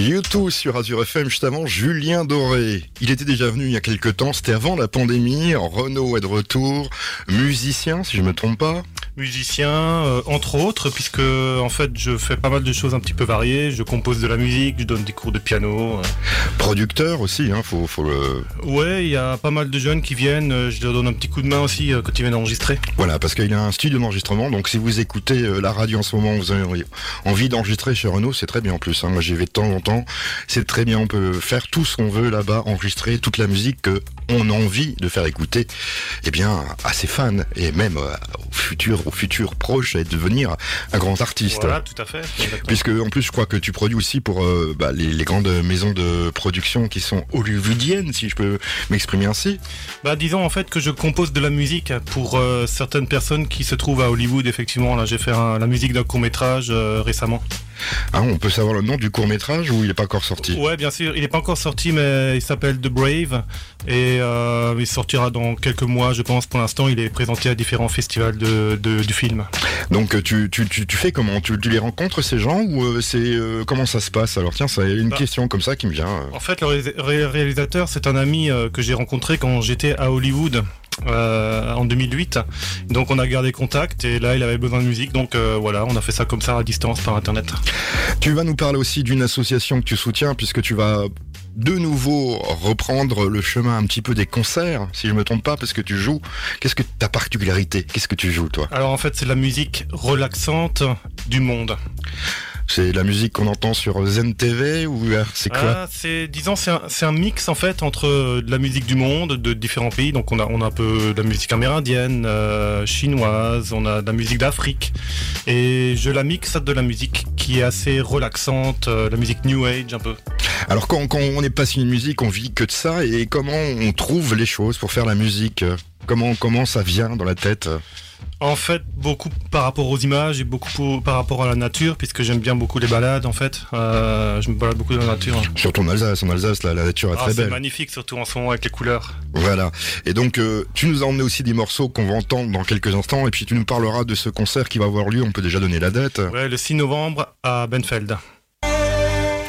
YouTube sur Azure FM, juste avant Julien Doré. Il était déjà venu il y a quelques temps, c'était avant la pandémie. Renault est de retour, musicien si je me trompe pas musicien, euh, entre autres, puisque en fait je fais pas mal de choses un petit peu variées. Je compose de la musique, je donne des cours de piano. Euh. Producteur aussi, hein, faut, faut le. Ouais, il y a pas mal de jeunes qui viennent. Euh, je leur donne un petit coup de main aussi quand ils viennent enregistrer. Voilà, parce qu'il a un studio d'enregistrement. Donc si vous écoutez la radio en ce moment, vous avez envie d'enregistrer chez Renault, c'est très bien en plus. Hein. Moi j'y vais de temps en temps. C'est très bien. On peut faire tout ce qu'on veut là-bas, enregistrer toute la musique que on a envie de faire écouter, eh bien, à ses fans et même au futur au futur proche et devenir un grand artiste. Voilà, tout à fait. Puisque en plus, je crois que tu produis aussi pour euh, bah, les, grandes maisons de production qui sont hollywoodiennes, si je peux m'exprimer ainsi. Bah, disons en fait que je compose de la musique pour euh, certaines personnes qui se trouvent à Hollywood. Effectivement, là, j'ai fait la musique d'un court métrage euh, récemment. Ah, on peut savoir le nom du court métrage ou il n'est pas encore sorti? Ouais, bien sûr, il n'est pas encore sorti, mais il s'appelle The Brave et il sortira dans quelques mois, je pense. Pour l'instant, il est présenté à différents festivals de, du film. Donc tu, tu, tu, fais comment? Tu, les rencontres ces gens ou euh, c'est euh, comment ça se passe? Alors tiens, c'est une bah. question comme ça qui me vient. Euh. En fait, le réalisateur, c'est un ami que j'ai rencontré quand j'étais à Hollywood. En 2008. Donc on a gardé contact et là il avait besoin de musique. Donc voilà, on a fait ça comme ça à distance par internet. Tu vas nous parler aussi d'une association que tu soutiens puisque tu vas de nouveau reprendre le chemin un petit peu des concerts, si je me trompe pas, parce que tu joues. Qu'est-ce que ta particularité? Qu'est-ce que tu joues, toi? Alors en fait, c'est la musique relaxante du monde. C'est la musique qu'on entend sur Zen TV ou euh, c'est quoi ah, C'est disons c'est un, un, mix en fait entre euh, de la musique du monde de différents pays. Donc on a on a un peu de la musique amérindienne, euh, chinoise, on a de la musique d'Afrique et je la mixe de la musique qui est assez relaxante, la musique new age un peu. Alors quand, quand on pas passionné de musique, on vit que de ça et comment on trouve les choses pour faire la musique? Comment comment ça vient dans la tête? En fait, beaucoup par rapport aux images et beaucoup par rapport à la nature, puisque j'aime bien beaucoup les balades. En fait, euh, je me balade beaucoup dans la nature. Surtout en Alsace, en Alsace, la, nature est ah, très belle. C'est magnifique, surtout en ce moment avec les couleurs. Voilà. Et donc, euh, tu nous as emmené aussi des morceaux qu'on va entendre dans quelques instants, et puis tu nous parleras de ce concert qui va avoir lieu. On peut déjà donner la date. Ouais, le 6 novembre à Benfeld.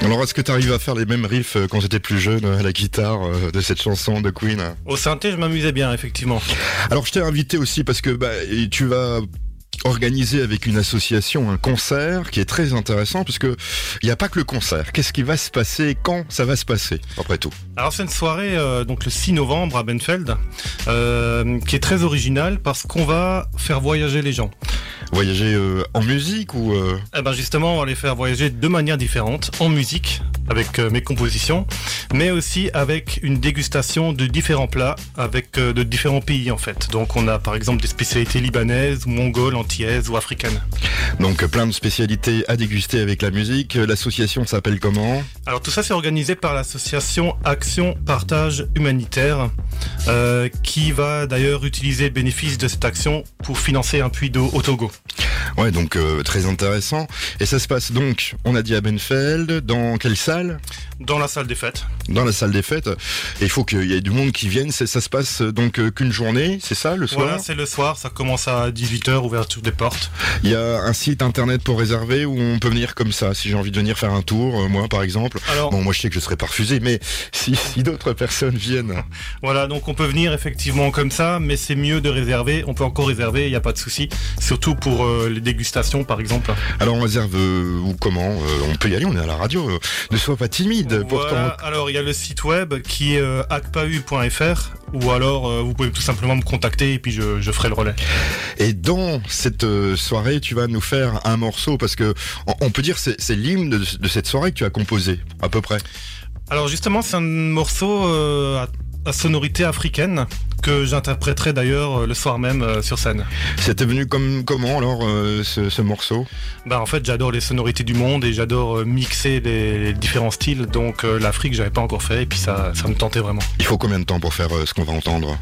Alors, est-ce que tu arrives à faire les mêmes riffs euh, quand j'étais plus jeune à la guitare euh, de cette chanson de Queen? Au synthé, je m'amusais bien, effectivement. Alors, je t'ai invité aussi parce que bah, tu vas organiser avec une association un concert qui est très intéressant parce que il n'y a pas que le concert. Qu'est-ce qui va se passer? Quand ça va se passer Après tout? Alors c'est une soirée euh, donc le 6 novembre à Benfeld qui est très originale parce qu'on va faire voyager les gens. Voyager euh, en musique ou euh Eh ben justement, on va les faire voyager de manière différente, en musique, avec euh, mes compositions, mais aussi avec une dégustation de différents plats, avec de différents pays en fait. Donc on a par exemple des spécialités libanaises, mongoles, antillaises ou africaines. Donc plein de spécialités à déguster avec la musique. L'association s'appelle comment? Alors tout ça c'est organisé par l'association Action Partage Humanitaire, qui va d'ailleurs utiliser le bénéfice de cette action pour financer un puits d'eau au Togo. Ouais, donc euh, très intéressant. Et ça se passe donc, on a dit à Benfeld, dans quelle salle? Dans la salle des fêtes. Dans la salle des fêtes. Et il faut qu'il y ait du monde qui vienne. Ça se passe donc euh, qu'une journée, c'est ça, le soir? Voilà, c'est le soir. Ça commence à 18h, ouverture des portes. Il y a un site internet pour réserver où on peut venir comme ça, si j'ai envie de venir faire un tour, euh, moi par exemple. Alors, bon, moi je sais que je serai pas refusé, mais si, si d'autres personnes viennent. Voilà, donc on peut venir effectivement comme ça, mais c'est mieux de réserver. On peut encore réserver, il n'y a pas de souci. Surtout pour euh, les dégustations, par exemple. Alors on réserve euh, ou comment euh, On peut y aller, on est à la radio. ne sois pas timide. Pourtant. Alors il y a le site web qui est acpau.fr ou alors vous pouvez tout simplement me contacter et puis je, ferai le relais. Et dans cette soirée, tu vas nous faire un morceau parce que on peut dire c'est c'est l'hymne de, de, cette soirée que tu as composé à peu près. Alors justement, c'est un morceau à sonorité africaine que j'interpréterai d'ailleurs euh, le soir même euh, sur scène. C'était venu comme comment alors euh, ce, morceau? Bah en fait j'adore les sonorités du monde et j'adore mixer les, différents styles donc l'Afrique j'avais pas encore fait et puis ça, ça me tentait vraiment. Il faut combien de temps pour faire ce qu'on va entendre?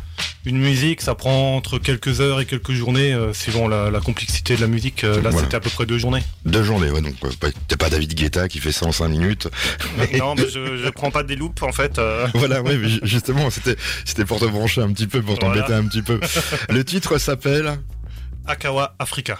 Une musique, ça prend entre quelques heures et quelques journées, euh, suivant la, complexité de la musique. Euh, là, c'était à peu près deux journées. Deux journées, ouais. Donc, euh, t'es pas David Guetta qui fait ça en cinq minutes. Non, mais je, je prends pas des loupes, en fait. Voilà, ouais, mais justement, c'était, c'était pour te brancher un petit peu, pour t'embêter un petit peu. Le titre s'appelle Akawa Africa.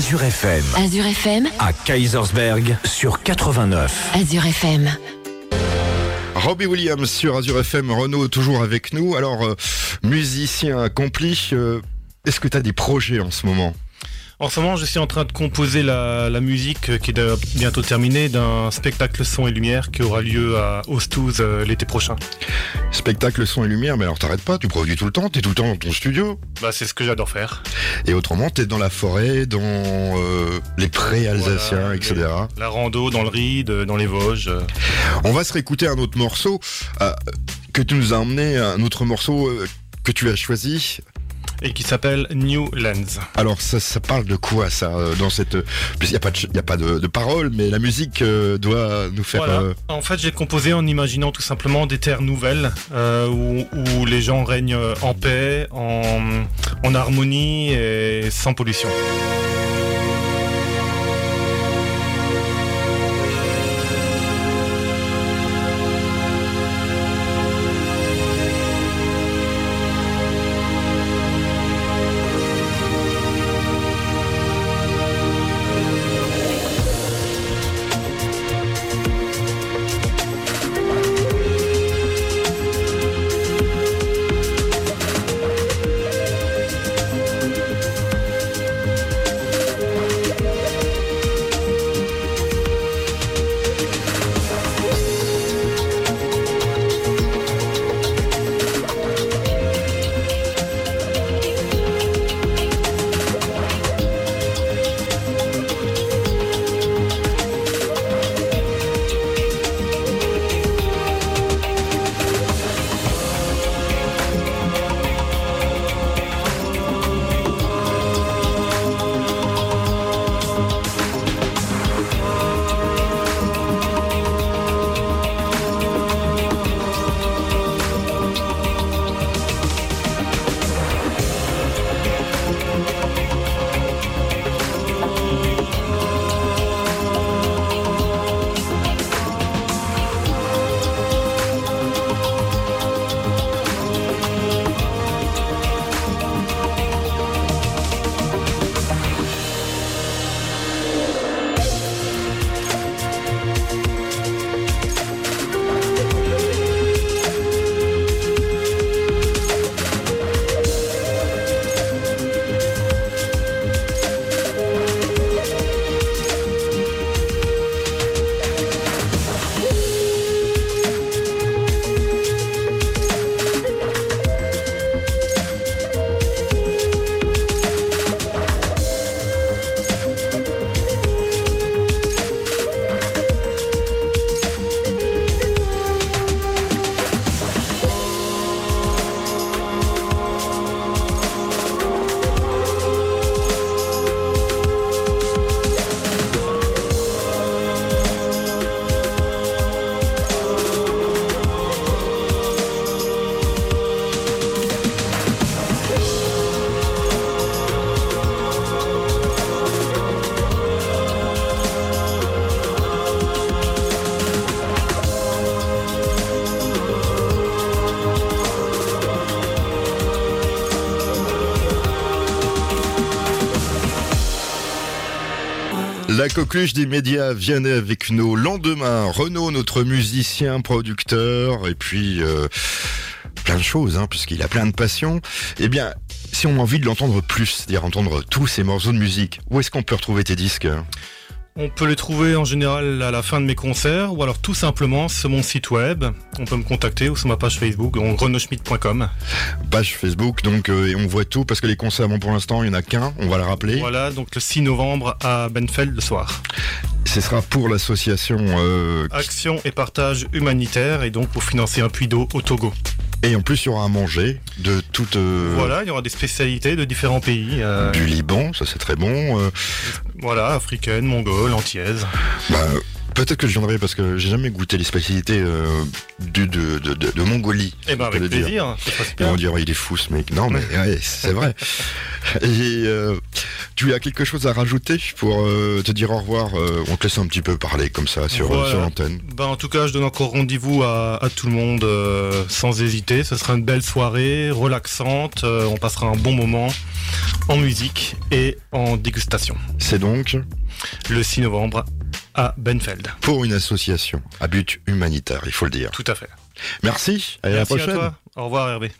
Azure FM. Azure FM. À Kaisersberg sur 89. Azure FM. Robbie Williams sur Azure FM, Renault toujours avec nous. Alors, euh, musicien accompli, euh, est-ce que tu as des projets en ce moment? En ce moment, je suis en train de composer la, musique qui est bientôt terminée d'un spectacle son et lumière qui aura lieu à Ostouze euh, l'été prochain. Spectacle son et lumière, mais alors t'arrêtes pas, tu produis tout le temps, t'es tout le temps dans ton studio. Bah c'est ce que j'adore faire. Et autrement, t'es dans la forêt, dans euh, les prés alsaciens, etc. la rando, dans le Ride, dans les Vosges. On va se réécouter un autre morceau euh, que tu nous as emmené, un autre morceau que tu as choisi et qui s'appelle New Lens. Alors ça, ça parle de quoi ça euh, dans cette il n'y a pas de il a pas de, paroles mais la musique euh, doit nous faire euh, En fait, j'ai composé en imaginant tout simplement des terres nouvelles où, où, les gens règnent en paix, en, en harmonie et sans pollution. La coqueluche des médias vient avec nos lendemains. Renaud, notre musicien, producteur, et puis euh, plein de choses, hein, puisqu'il a plein de passions. Eh bien, si on a envie de l'entendre plus, c'est-à-dire entendre tous ces morceaux de musique, où est-ce qu'on peut retrouver tes disques? On peut les trouver en général à la fin de mes concerts ou alors tout simplement sur mon site web. On peut me contacter ou sur ma page Facebook, renoschmidt.com. Page Facebook, donc euh, et on voit tout parce que les concerts, bon pour l'instant, il n'y en a qu'un, on va le rappeler. Voilà, donc le 6 novembre à Benfeld le soir. Ce sera pour l'association euh, Action et Partage Humanitaire et donc pour financer un puits d'eau au Togo. Et en plus, il y aura à manger de toutes. Euh, voilà, il y aura des spécialités de différents pays. Euh, du Liban, ça c'est très bon. Voilà, africaine, mongole, antillaise. Bah, Peut-être que je viendrai parce que j'ai jamais goûté les spécialités euh, du, de, de, de, de Mongolie. Eh ben on avec plaisir. Ils super. vont dire il est fou ce mec. Non mais ouais, c'est vrai. Et euh, tu as quelque chose à rajouter pour euh, te dire au revoir On te laisse un petit peu parler comme ça sur, Voilà. sur l'antenne. Ben, en tout cas, je donne encore rendez-vous à, à tout le monde sans hésiter. Ce sera une belle soirée, relaxante. on passera un bon moment en musique et en dégustation. C'est donc Le 6 novembre à Benfeld. pour une association à but humanitaire, il faut le dire. Tout à fait. Merci, à la Merci prochaine. à toi. Au revoir Hervé.